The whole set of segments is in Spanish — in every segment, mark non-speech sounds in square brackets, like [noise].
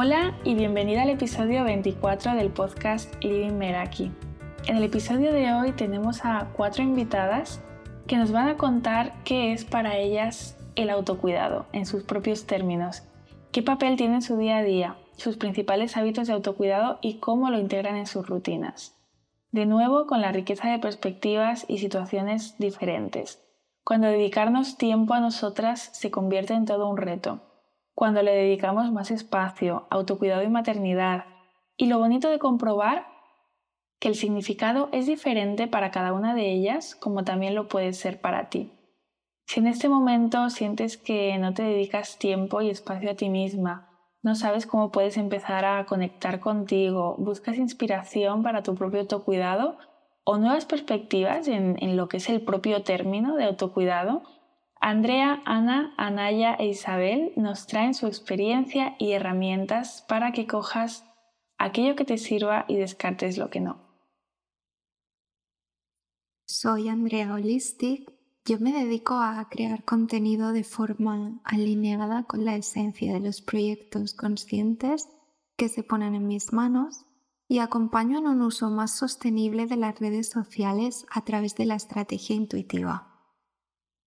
Hola y bienvenida al episodio 24 del podcast Living Meraki. En el episodio de hoy tenemos a cuatro invitadas que nos van a contar qué es para ellas el autocuidado en sus propios términos, qué papel tiene en su día a día, sus principales hábitos de autocuidado y cómo lo integran en sus rutinas. De nuevo, con la riqueza de perspectivas y situaciones diferentes, cuando dedicarnos tiempo a nosotras se convierte en todo un reto cuando le dedicamos más espacio, autocuidado y maternidad. Y lo bonito de comprobar que el significado es diferente para cada una de ellas, como también lo puede ser para ti. Si en este momento sientes que no te dedicas tiempo y espacio a ti misma, no sabes cómo puedes empezar a conectar contigo, buscas inspiración para tu propio autocuidado o nuevas perspectivas en, lo que es el propio término de autocuidado, Andrea, Ana, Anaya e Isabel nos traen su experiencia y herramientas para que cojas aquello que te sirva y descartes lo que no. Soy Andrea Holistic. Yo me dedico a crear contenido de forma alineada con la esencia de los proyectos conscientes que se ponen en mis manos y acompaño en un uso más sostenible de las redes sociales a través de la estrategia intuitiva.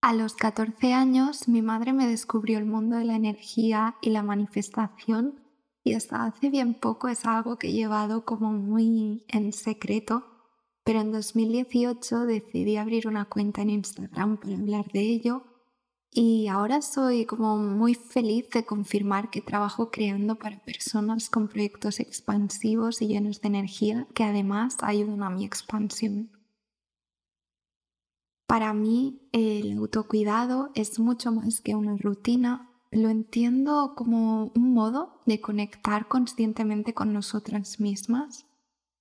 A los 14 años mi madre me descubrió el mundo de la energía y la manifestación y hasta hace bien poco es algo que he llevado como muy en secreto, pero en 2018 decidí abrir una cuenta en Instagram para hablar de ello y ahora soy como muy feliz de confirmar que trabajo creando para personas con proyectos expansivos y llenos de energía que además ayudan a mi expansión. Para mí el autocuidado es mucho más que una rutina. Lo entiendo como un modo de conectar conscientemente con nosotras mismas.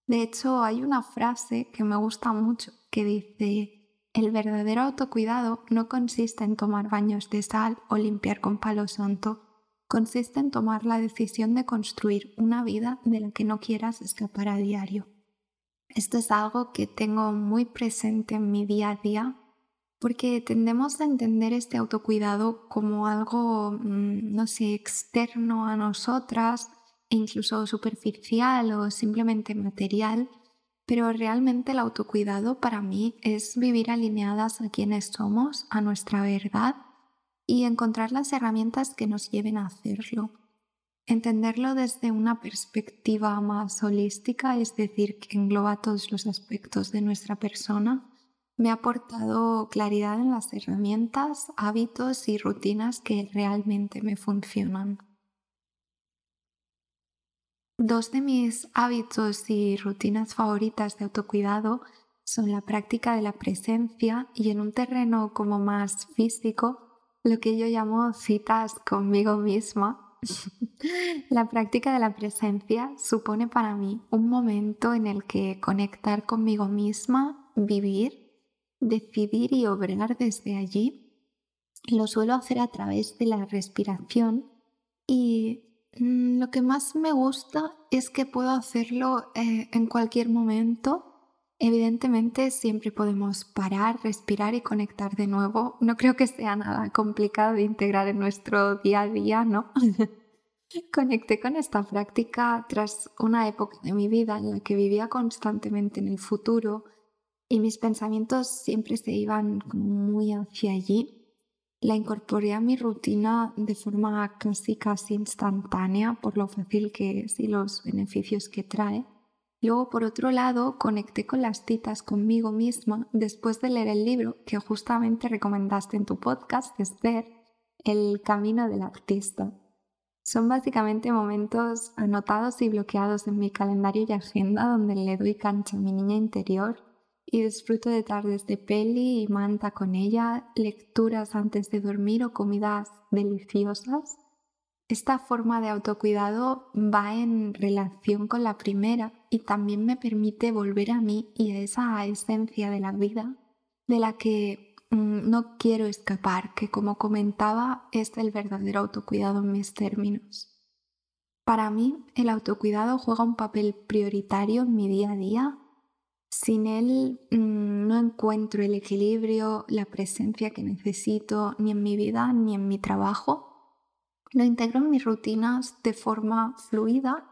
De hecho, hay una frase que me gusta mucho que dice, el verdadero autocuidado no consiste en tomar baños de sal o limpiar con palo santo, consiste en tomar la decisión de construir una vida de la que no quieras escapar a diario. Esto es algo que tengo muy presente en mi día a día porque tendemos a entender este autocuidado como algo, mm, no sé, externo a nosotras e incluso superficial o simplemente material, pero realmente el autocuidado para mí es vivir alineadas a quienes somos, a nuestra verdad y encontrar las herramientas que nos lleven a hacerlo. Entenderlo desde una perspectiva más holística, es decir, que engloba todos los aspectos de nuestra persona me ha aportado claridad en las herramientas, hábitos y rutinas que realmente me funcionan. Dos de mis hábitos y rutinas favoritas de autocuidado son la práctica de la presencia y en un terreno como más físico, lo que yo llamo citas conmigo misma. [laughs] la práctica de la presencia supone para mí un momento en el que conectar conmigo misma, vivir decidir y obrar desde allí. Lo suelo hacer a través de la respiración y mm, lo que más me gusta es que puedo hacerlo eh, en cualquier momento. Evidentemente siempre podemos parar, respirar y conectar de nuevo. No creo que sea nada complicado de integrar en nuestro día a día, ¿no? [laughs] Conecté con esta práctica tras una época de mi vida en la que vivía constantemente en el futuro, y mis pensamientos siempre se iban muy hacia allí. La incorporé a mi rutina de forma casi casi instantánea por lo fácil que es y los beneficios que trae. Luego, por otro lado, conecté con las citas conmigo misma después de leer el libro que justamente recomendaste en tu podcast, Esther, El Camino del Artista. Son básicamente momentos anotados y bloqueados en mi calendario y agenda donde le doy cancha a mi niña interior y disfruto de tardes de peli y manta con ella, lecturas antes de dormir o comidas deliciosas. Esta forma de autocuidado va en relación con la primera y también me permite volver a mí y a esa esencia de la vida de la que mm, no quiero escapar, que como comentaba es el verdadero autocuidado en mis términos. Para mí el autocuidado juega un papel prioritario en mi día a día sin él mm, no encuentro el equilibrio, la presencia que necesito ni en mi vida ni en mi trabajo. Lo integro en mis rutinas de forma fluida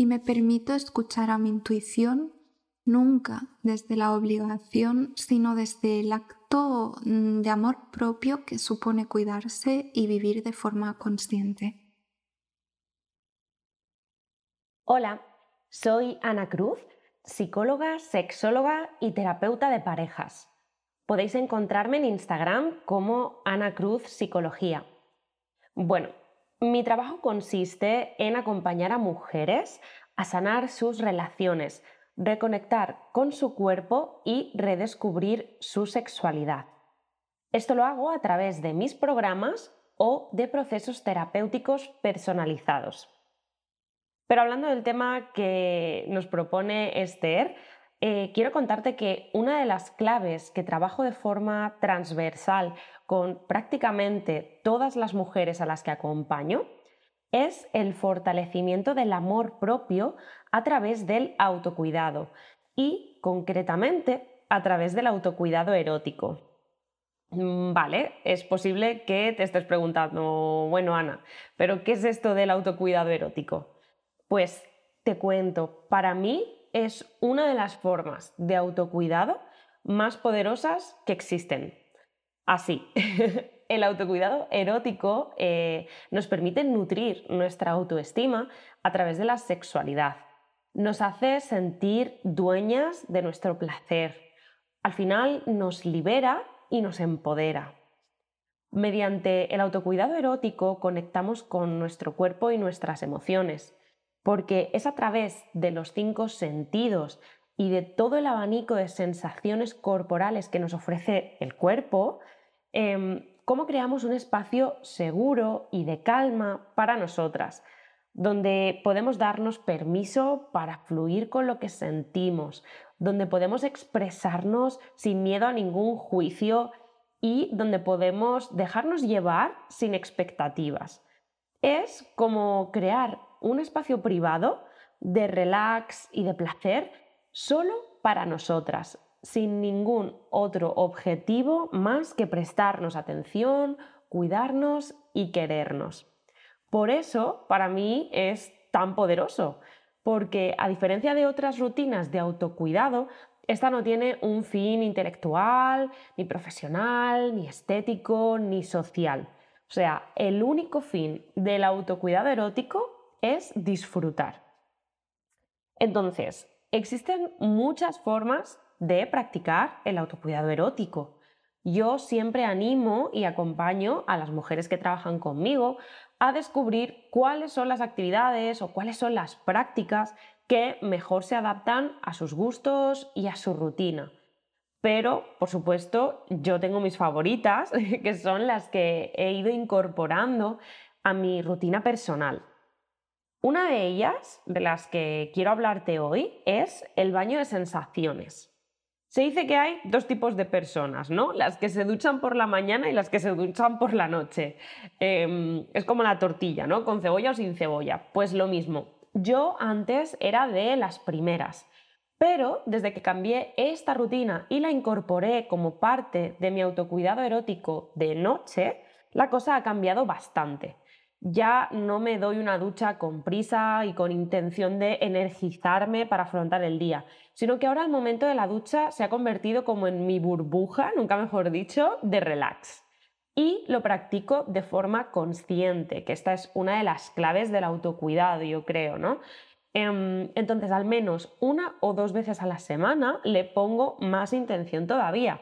y me permito escuchar a mi intuición nunca desde la obligación, sino desde el acto mm, de amor propio que supone cuidarse y vivir de forma consciente. Hola, soy Ana Cruz, psicóloga, sexóloga y terapeuta de parejas. Podéis encontrarme en Instagram como Ana Cruz Psicología. Bueno, mi trabajo consiste en acompañar a mujeres a sanar sus relaciones, reconectar con su cuerpo y redescubrir su sexualidad. Esto lo hago a través de mis programas o de procesos terapéuticos personalizados. Pero hablando del tema que nos propone Esther, eh, quiero contarte que una de las claves que trabajo de forma transversal con prácticamente todas las mujeres a las que acompaño es el fortalecimiento del amor propio a través del autocuidado y concretamente a través del autocuidado erótico. Mm, vale, es posible que te estés preguntando, bueno Ana, pero ¿qué es esto del autocuidado erótico? Pues te cuento, para mí es una de las formas de autocuidado más poderosas que existen. Así, [laughs] el autocuidado erótico eh, nos permite nutrir nuestra autoestima a través de la sexualidad. Nos hace sentir dueñas de nuestro placer. Al final nos libera y nos empodera. Mediante el autocuidado erótico conectamos con nuestro cuerpo y nuestras emociones, porque es a través de los cinco sentidos y de todo el abanico de sensaciones corporales que nos ofrece el cuerpo Em, cómo creamos un espacio seguro y de calma para nosotras, donde podemos darnos permiso para fluir con lo que sentimos, donde podemos expresarnos sin miedo a ningún juicio y donde podemos dejarnos llevar sin expectativas. Es como crear un espacio privado de relax y de placer solo para nosotras, sin ningún otro objetivo más que prestarnos atención, cuidarnos y querernos. Por eso, para mí es tan poderoso, porque a diferencia de otras rutinas de autocuidado, esta no tiene un fin intelectual, ni profesional, ni estético, ni social. O sea, el único fin del autocuidado erótico es disfrutar. Entonces, existen muchas formas de practicar el autocuidado erótico. Yo siempre animo y acompaño a las mujeres que trabajan conmigo a descubrir cuáles son las actividades o cuáles son las prácticas que mejor se adaptan a sus gustos y a su rutina. Pero, por supuesto, yo tengo mis favoritas, [laughs] que son las que he ido incorporando a mi rutina personal. Una de ellas, de las que quiero hablarte hoy, es el baño de sensaciones. Se dice que hay dos tipos de personas, ¿no? Las que se duchan por la mañana y las que se duchan por la noche. Em, es como la tortilla, ¿no? Con cebolla o sin cebolla. Pues lo mismo. Yo antes era de las primeras, pero desde que cambié esta rutina y la incorporé como parte de mi autocuidado erótico de noche, la cosa ha cambiado bastante ya no me doy una ducha con prisa y con intención de energizarme para afrontar el día, sino que ahora el momento de la ducha se ha convertido como en mi burbuja, nunca mejor dicho, de relax. Y lo practico de forma consciente, que esta es una de las claves del autocuidado, yo creo, ¿no? Em, entonces, al menos una o dos veces a la semana le pongo más intención todavía.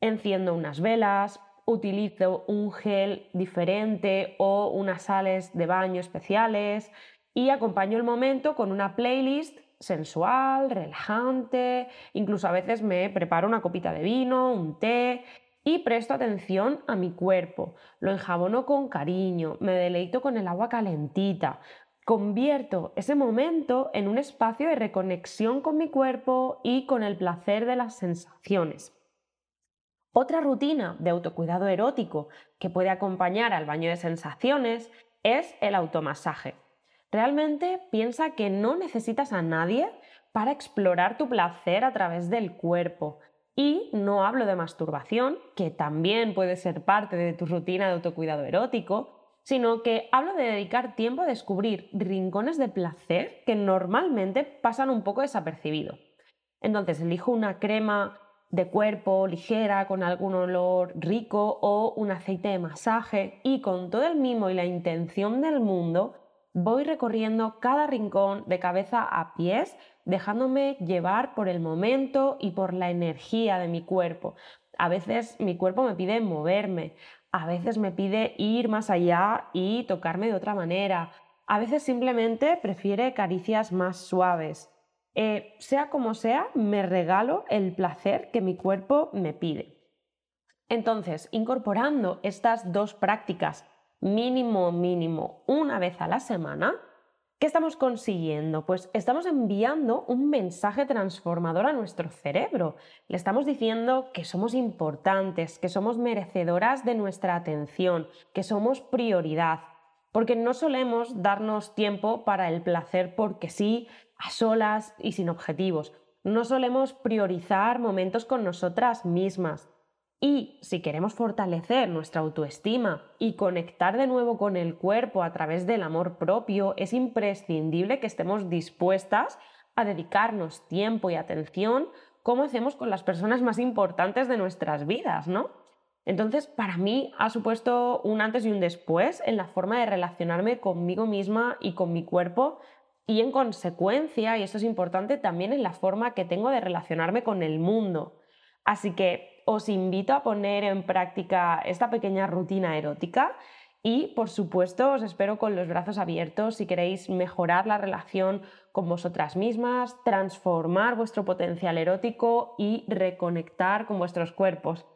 Enciendo unas velas, utilizo un gel diferente o unas sales de baño especiales y acompaño el momento con una playlist sensual, relajante, incluso a veces me preparo una copita de vino, un té y presto atención a mi cuerpo, lo enjabono con cariño, me deleito con el agua calentita, convierto ese momento en un espacio de reconexión con mi cuerpo y con el placer de las sensaciones. Otra rutina de autocuidado erótico que puede acompañar al baño de sensaciones es el automasaje. Realmente piensa que no necesitas a nadie para explorar tu placer a través del cuerpo. Y no hablo de masturbación, que también puede ser parte de tu rutina de autocuidado erótico, sino que hablo de dedicar tiempo a descubrir rincones de placer que normalmente pasan un poco desapercibidos. Entonces elijo una crema de cuerpo ligera con algún olor rico o un aceite de masaje y con todo el mimo y la intención del mundo voy recorriendo cada rincón de cabeza a pies dejándome llevar por el momento y por la energía de mi cuerpo. A veces mi cuerpo me pide moverme, a veces me pide ir más allá y tocarme de otra manera, a veces simplemente prefiere caricias más suaves. Eh, sea como sea, me regalo el placer que mi cuerpo me pide. Entonces, incorporando estas dos prácticas mínimo, mínimo, una vez a la semana, ¿qué estamos consiguiendo? Pues estamos enviando un mensaje transformador a nuestro cerebro. Le estamos diciendo que somos importantes, que somos merecedoras de nuestra atención, que somos prioridad. Porque no solemos darnos tiempo para el placer porque sí, a solas y sin objetivos. No solemos priorizar momentos con nosotras mismas. Y si queremos fortalecer nuestra autoestima y conectar de nuevo con el cuerpo a través del amor propio, es imprescindible que estemos dispuestas a dedicarnos tiempo y atención como hacemos con las personas más importantes de nuestras vidas, ¿no? Entonces, para mí ha supuesto un antes y un después en la forma de relacionarme conmigo misma y con mi cuerpo y en consecuencia, y esto es importante, también en la forma que tengo de relacionarme con el mundo. Así que os invito a poner en práctica esta pequeña rutina erótica y, por supuesto, os espero con los brazos abiertos si queréis mejorar la relación con vosotras mismas, transformar vuestro potencial erótico y reconectar con vuestros cuerpos.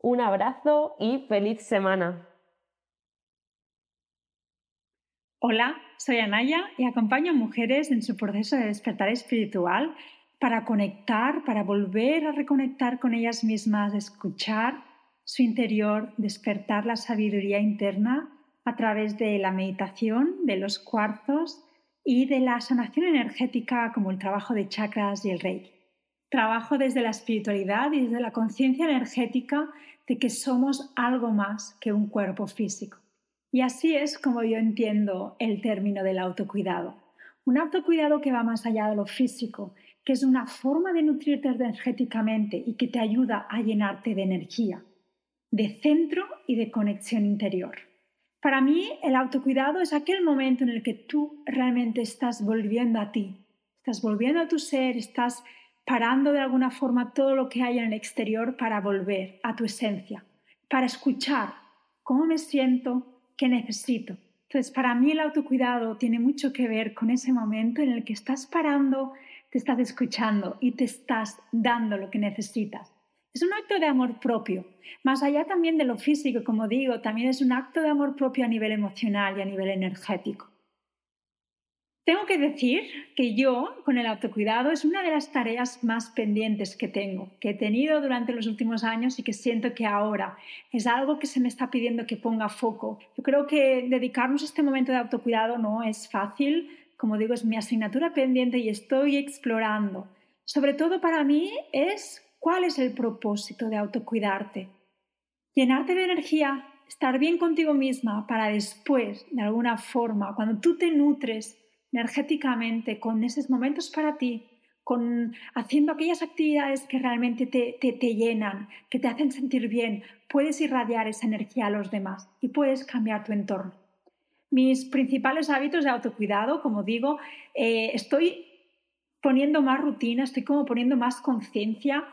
Un abrazo y feliz semana. Hola, soy Anaya y acompaño a mujeres en su proceso de despertar espiritual para conectar, para volver a reconectar con ellas mismas, escuchar su interior, despertar la sabiduría interna a través de la meditación, de los cuarzos y de la sanación energética como el trabajo de chakras y el reiki. Trabajo desde la espiritualidad y desde la conciencia energética de que somos algo más que un cuerpo físico. Y así es como yo entiendo el término del autocuidado. Un autocuidado que va más allá de lo físico, que es una forma de nutrirte energéticamente y que te ayuda a llenarte de energía, de centro y de conexión interior. Para mí, el autocuidado es aquel momento en el que tú realmente estás volviendo a ti, estás volviendo a tu ser, estás parando de alguna forma todo lo que hay en el exterior para volver a tu esencia, para escuchar cómo me siento, que necesito. Entonces, para mí el autocuidado tiene mucho que ver con ese momento en el que estás parando, te estás escuchando y te estás dando lo que necesitas. Es un acto de amor propio. Más allá también de lo físico, como digo, también es un acto de amor propio a nivel emocional y a nivel energético. Tengo que decir que yo, con el autocuidado, es una de las tareas más pendientes que tengo, que he tenido durante los últimos años y que siento que ahora es algo que se me está pidiendo que ponga foco. Yo creo que dedicarnos a este momento de autocuidado no es fácil, como digo, es mi asignatura pendiente y estoy explorando. Sobre todo para mí es cuál es el propósito de autocuidarte. Llenarte de energía, estar bien contigo misma para después, de alguna forma, cuando tú te nutres, energéticamente, con esos momentos para ti, con haciendo aquellas actividades que realmente te, te, llenan, que te hacen sentir bien, puedes irradiar esa energía a los demás y puedes cambiar tu entorno. Mis principales hábitos de autocuidado, como digo, eh, estoy poniendo más rutina, estoy como poniendo más conciencia.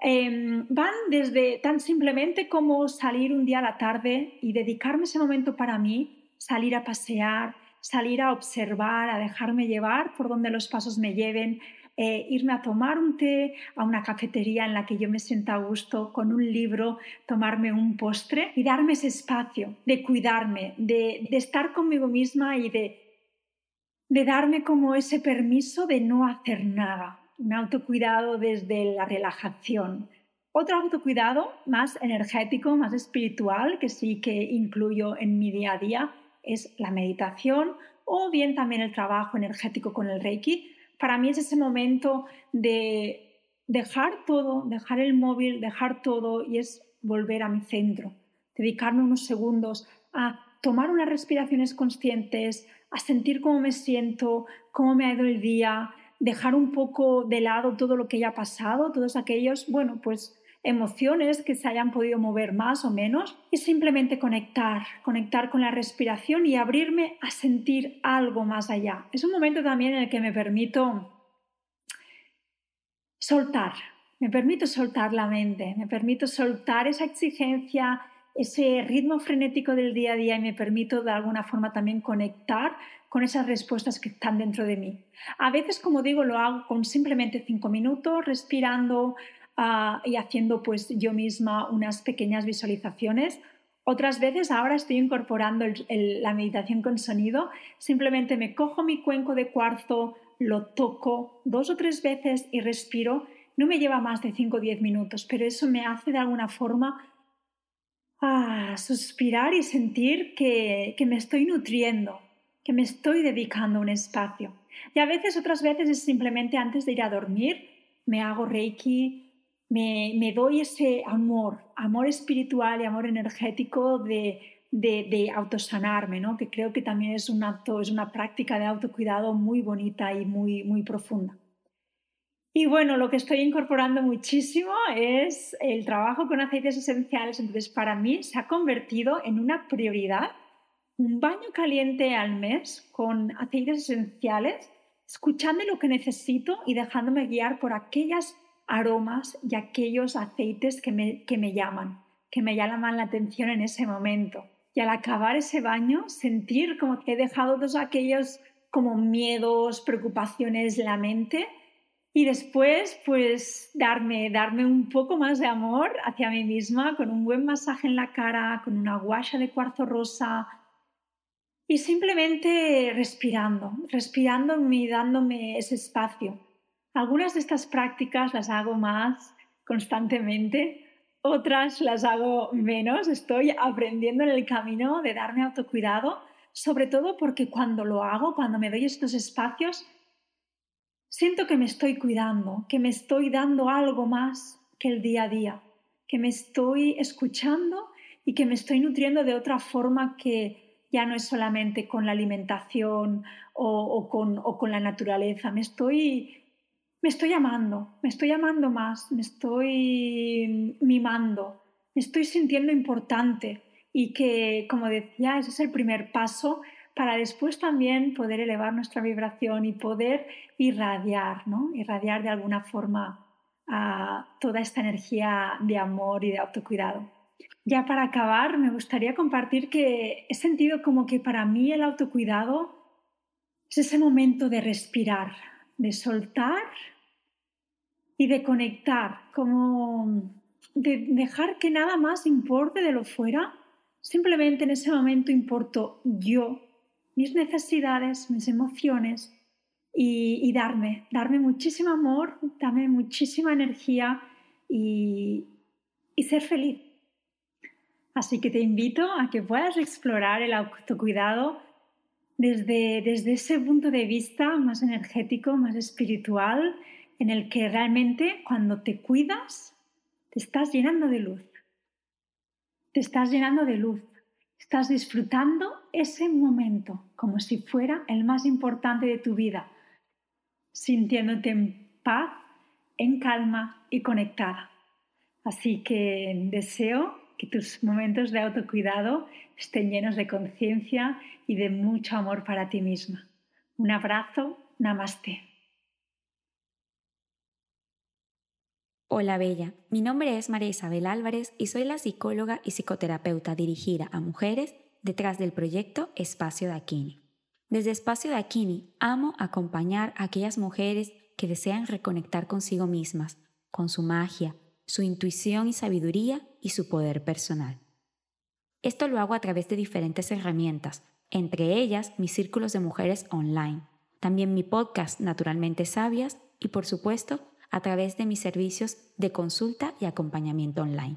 Em, van desde tan simplemente como salir un día a la tarde y dedicarme ese momento para mí, salir a pasear, salir a observar, a dejarme llevar por donde los pasos me lleven, eh, irme a tomar un té a una cafetería en la que yo me sienta a gusto con un libro, tomarme un postre y darme ese espacio de cuidarme, de, estar conmigo misma y de, de darme como ese permiso de no hacer nada, un autocuidado desde la relajación. Otro autocuidado más energético, más espiritual, que sí que incluyo en mi día a día, es la meditación o bien también el trabajo energético con el Reiki. Para mí es ese momento de dejar todo, dejar el móvil, dejar todo y es volver a mi centro, dedicarme unos segundos a tomar unas respiraciones conscientes, a sentir cómo me siento, cómo me ha ido el día, dejar un poco de lado todo lo que haya pasado, todos aquellos, bueno, pues emociones que se hayan podido mover más o menos y simplemente conectar, conectar con la respiración y abrirme a sentir algo más allá. Es un momento también en el que me permito soltar, me permito soltar la mente, me permito soltar esa exigencia, ese ritmo frenético del día a día y me permito de alguna forma también conectar con esas respuestas que están dentro de mí. A veces, como digo, lo hago con simplemente cinco minutos, respirando ah, y haciendo pues yo misma unas pequeñas visualizaciones. Otras veces ahora estoy incorporando la meditación con sonido, simplemente me cojo mi cuenco de cuarzo, lo toco dos o tres veces y respiro. No me lleva más de 5 o 10 minutos, pero eso me hace de alguna forma a suspirar y sentir que, me estoy nutriendo, que me estoy dedicando un espacio. Y a veces, otras veces es simplemente antes de ir a dormir, me hago reiki, me, doy ese amor, amor espiritual y amor energético de, de, de, autosanarme, ¿no? que creo que también es un acto, es una práctica de autocuidado muy bonita y muy, muy profunda. Y bueno, lo que estoy incorporando muchísimo es el trabajo con aceites esenciales. Entonces, para mí se ha convertido en una prioridad un baño caliente al mes con aceites esenciales, escuchando lo que necesito y dejándome guiar por aquellos aromas y aquellos aceites que me, que me llaman, que me llaman la atención en ese momento. Y al acabar ese baño, sentir como que he dejado todos aquellos como miedos, preocupaciones, la mente y después, pues darme, darme un poco más de amor hacia mí misma con un buen masaje en la cara, con una guasha de cuarzo rosa y simplemente respirando, respirando y dándome ese espacio. Algunas de estas prácticas las hago más constantemente, otras las hago menos. Estoy aprendiendo en el camino de darme autocuidado, sobre todo porque cuando lo hago, cuando me doy estos espacios, siento que me estoy cuidando, que me estoy dando algo más que el día a día, que me estoy escuchando y que me estoy nutriendo de otra forma que ya no es solamente con la alimentación o, con, o con, la naturaleza. Me estoy, me estoy amando, me estoy amando más, me estoy mimando, me estoy sintiendo importante y que, como decía, ese es el primer paso para después también poder elevar nuestra vibración y poder irradiar, ¿no? Irradiar de alguna forma a toda esta energía de amor y de autocuidado. Ya para acabar, me gustaría compartir que he sentido como que para mí el autocuidado es ese momento de respirar, de soltar y de conectar, como de dejar que nada más importe de lo fuera. Simplemente en ese momento importo yo mis necesidades, mis emociones y, darme, darme muchísimo amor, darme muchísima energía y, y ser feliz. Así que te invito a que puedas explorar el autocuidado desde, desde ese punto de vista más energético, más espiritual, en el que realmente cuando te cuidas, te estás llenando de luz. Te estás llenando de luz. Estás disfrutando ese momento como si fuera el más importante de tu vida, sintiéndote en paz, en calma y conectada. Así que deseo que tus momentos de autocuidado estén llenos de conciencia y de mucho amor para ti misma. Un abrazo, namaste. Hola Bella, mi nombre es María Isabel Álvarez y soy la psicóloga y psicoterapeuta dirigida a mujeres detrás del proyecto Espacio Dakini. Desde Espacio Dakini amo acompañar a aquellas mujeres que desean reconectar consigo mismas, con su magia, su intuición y sabiduría y su poder personal. Esto lo hago a través de diferentes herramientas, entre ellas mis círculos de mujeres online, también mi podcast Naturalmente Sabias y por supuesto a través de mis servicios de consulta y acompañamiento online.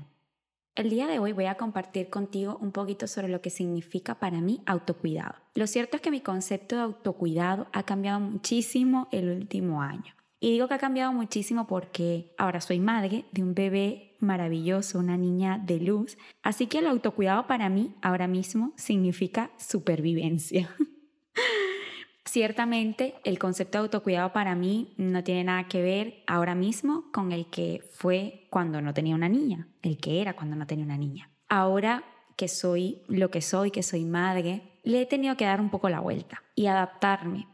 El día de hoy voy a compartir contigo un poquito sobre lo que significa para mí autocuidado. Lo cierto es que mi concepto de autocuidado ha cambiado muchísimo el último año. Y digo que ha cambiado muchísimo porque ahora soy madre de un bebé maravilloso, una niña de luz. Así que el autocuidado para mí ahora mismo significa supervivencia. [laughs] Ciertamente el concepto de autocuidado para mí no tiene nada que ver ahora mismo con el que fue cuando no tenía una niña, el que era cuando no tenía una niña. Ahora que soy lo que soy, que soy madre, le he tenido que dar un poco la vuelta y adaptarme.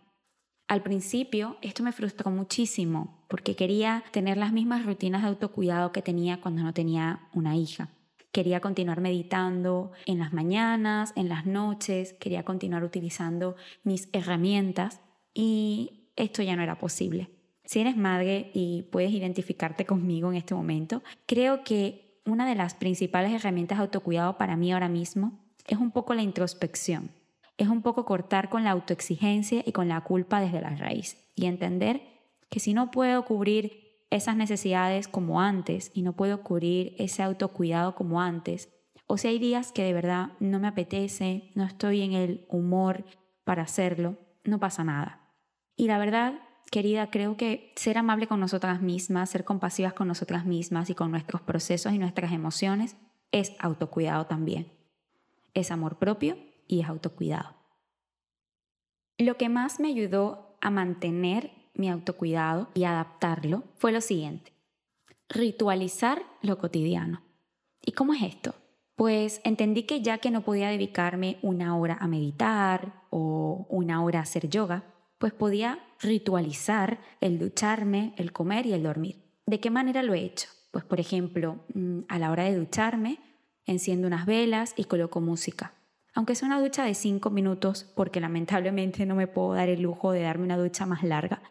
Al principio esto me frustró muchísimo porque quería tener las mismas rutinas de autocuidado que tenía cuando no tenía una hija. Quería continuar meditando en las mañanas, en las noches, quería continuar utilizando mis herramientas y esto ya no era posible. Si eres madre y puedes identificarte conmigo en este momento, creo que una de las principales herramientas de autocuidado para mí ahora mismo es un poco la introspección. Es un poco cortar con la autoexigencia y con la culpa desde la raíz y entender que si no puedo cubrir esas necesidades como antes y no puedo cubrir ese autocuidado como antes, o si hay días que de verdad no me apetece, no estoy en el humor para hacerlo, no pasa nada. Y la verdad, querida, creo que ser amable con nosotras mismas, ser compasivas con nosotras mismas y con nuestros procesos y nuestras emociones es autocuidado también. Es amor propio y es autocuidado. Lo que más me ayudó a mantener mi autocuidado y adaptarlo fue lo siguiente. Ritualizar lo cotidiano. ¿Y cómo es esto? Pues entendí que ya que no podía dedicarme una hora a meditar o una hora a hacer yoga, pues podía ritualizar el ducharme, el comer y el dormir. ¿De qué manera lo he hecho? Pues por ejemplo, mm, a la hora de ducharme, enciendo unas velas y coloco música. Aunque sea una ducha de cinco minutos, porque lamentablemente no me puedo dar el lujo de darme una ducha más larga,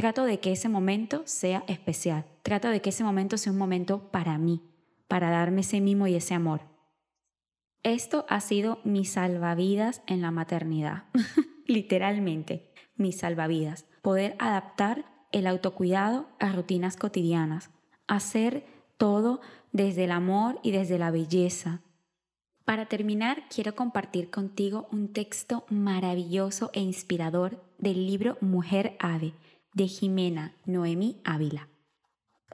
Trato de que ese momento sea especial. Trato de que ese momento sea un momento para mí, para darme ese mimo y ese amor. Esto ha sido mi salvavidas en la maternidad. [laughs] Literalmente, mi salvavidas. Poder adaptar el autocuidado a rutinas cotidianas. Hacer todo desde el amor y desde la belleza. Para terminar, quiero compartir contigo un texto maravilloso e inspirador del libro Mujer Ave de Jimena Noemí Ávila.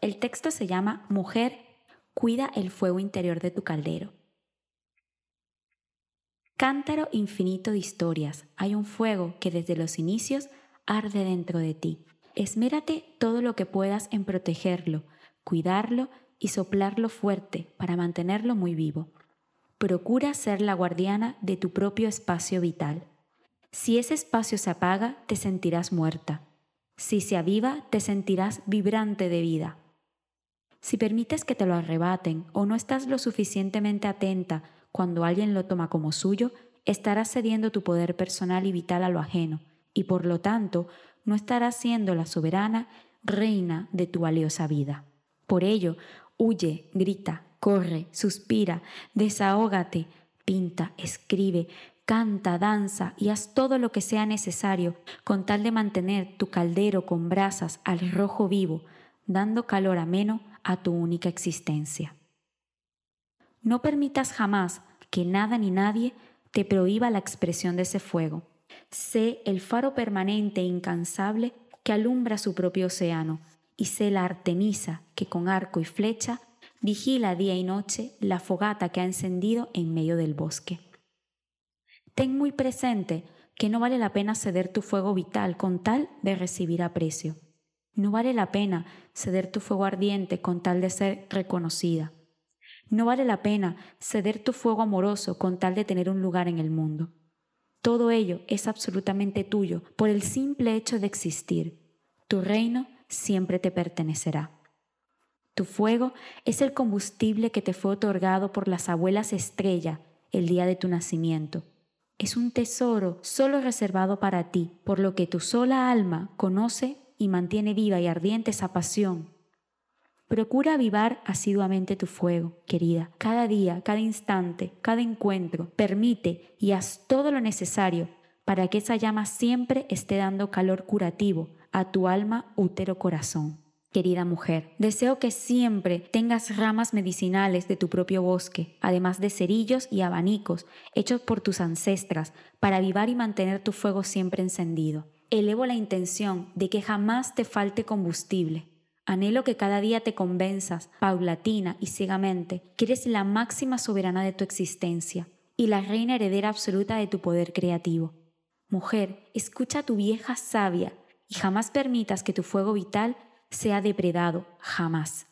El texto se llama Mujer, cuida el fuego interior de tu caldero. Cántaro infinito de historias, hay un fuego que desde los inicios arde dentro de ti. Esmérate todo lo que puedas en protegerlo, cuidarlo y soplarlo fuerte para mantenerlo muy vivo. Procura ser la guardiana de tu propio espacio vital. Si ese espacio se apaga, te sentirás muerta. Si se aviva, te sentirás vibrante de vida. Si permites que te lo arrebaten o no estás lo suficientemente atenta cuando alguien lo toma como suyo, estarás cediendo tu poder personal y vital a lo ajeno, y por lo tanto no estarás siendo la soberana reina de tu valiosa vida. Por ello, huye, grita, corre, suspira, desahógate, pinta, escribe, canta, danza y haz todo lo que sea necesario con tal de mantener tu caldero con brasas al rojo vivo, dando calor ameno a tu única existencia. No permitas jamás que nada ni nadie te prohíba la expresión de ese fuego. Sé el faro permanente e incansable que alumbra su propio océano, y sé la Artemisa que con arco y flecha vigila día y noche la fogata que ha encendido en medio del bosque. Ten muy presente que no vale la pena ceder tu fuego vital con tal de recibir aprecio. No vale la pena ceder tu fuego ardiente con tal de ser reconocida. No vale la pena ceder tu fuego amoroso con tal de tener un lugar en el mundo. Todo ello es absolutamente tuyo por el simple hecho de existir. Tu reino siempre te pertenecerá. Tu fuego es el combustible que te fue otorgado por las abuelas estrella el día de tu nacimiento es un tesoro solo reservado para ti, por lo que tu sola alma conoce y mantiene viva y ardiente esa pasión. Procura avivar asiduamente tu fuego, querida, cada día, cada instante, cada encuentro. Permite y haz todo lo necesario para que esa llama siempre esté dando calor curativo a tu alma útero corazón querida mujer. Deseo que siempre tengas ramas medicinales de tu propio bosque, además de cerillos y abanicos hechos por tus ancestras para avivar y mantener tu fuego siempre encendido. elevo la intención de que jamás te falte combustible. Anhelo que cada día te convenzas, paulatina y ciegamente, que eres la máxima soberana de tu existencia y la reina heredera absoluta de tu poder creativo. Mujer, escucha a tu vieja sabia y jamás permitas que tu fuego vital sea depredado, jamás.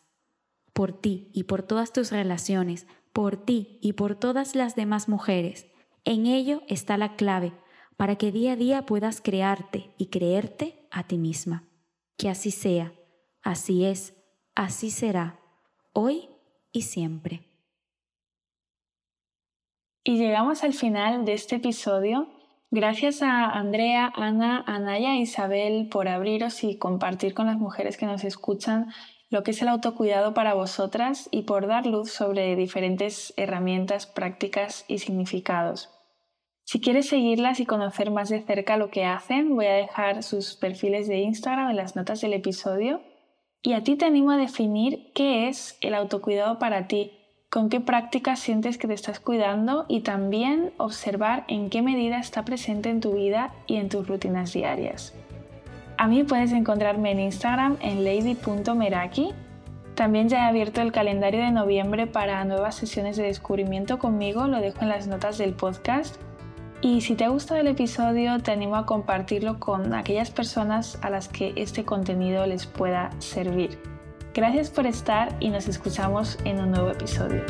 Por ti y por todas tus relaciones, por ti y por todas las demás mujeres, en ello está la clave para que día a día puedas crearte y creerte a ti misma. Que así sea, así es, así será, hoy y siempre. Y llegamos al final de este episodio. Gracias a Andrea, Ana, Anaya e Isabel por abriros y compartir con las mujeres que nos escuchan lo que es el autocuidado para vosotras y por dar luz sobre diferentes herramientas, prácticas y significados. Si quieres seguirlas y conocer más de cerca lo que hacen, voy a dejar sus perfiles de Instagram en las notas del episodio. Y a ti te animo a definir qué es el autocuidado para ti con qué prácticas sientes que te estás cuidando y también observar en qué medida está presente en tu vida y en tus rutinas diarias. A mí puedes encontrarme en Instagram en lady.meraki. También ya he abierto el calendario de noviembre para nuevas sesiones de descubrimiento conmigo, lo dejo en las notas del podcast. Y si te ha gustado el episodio, te animo a compartirlo con aquellas personas a las que este contenido les pueda servir. Gracias por estar y nos escuchamos en un nuevo episodio.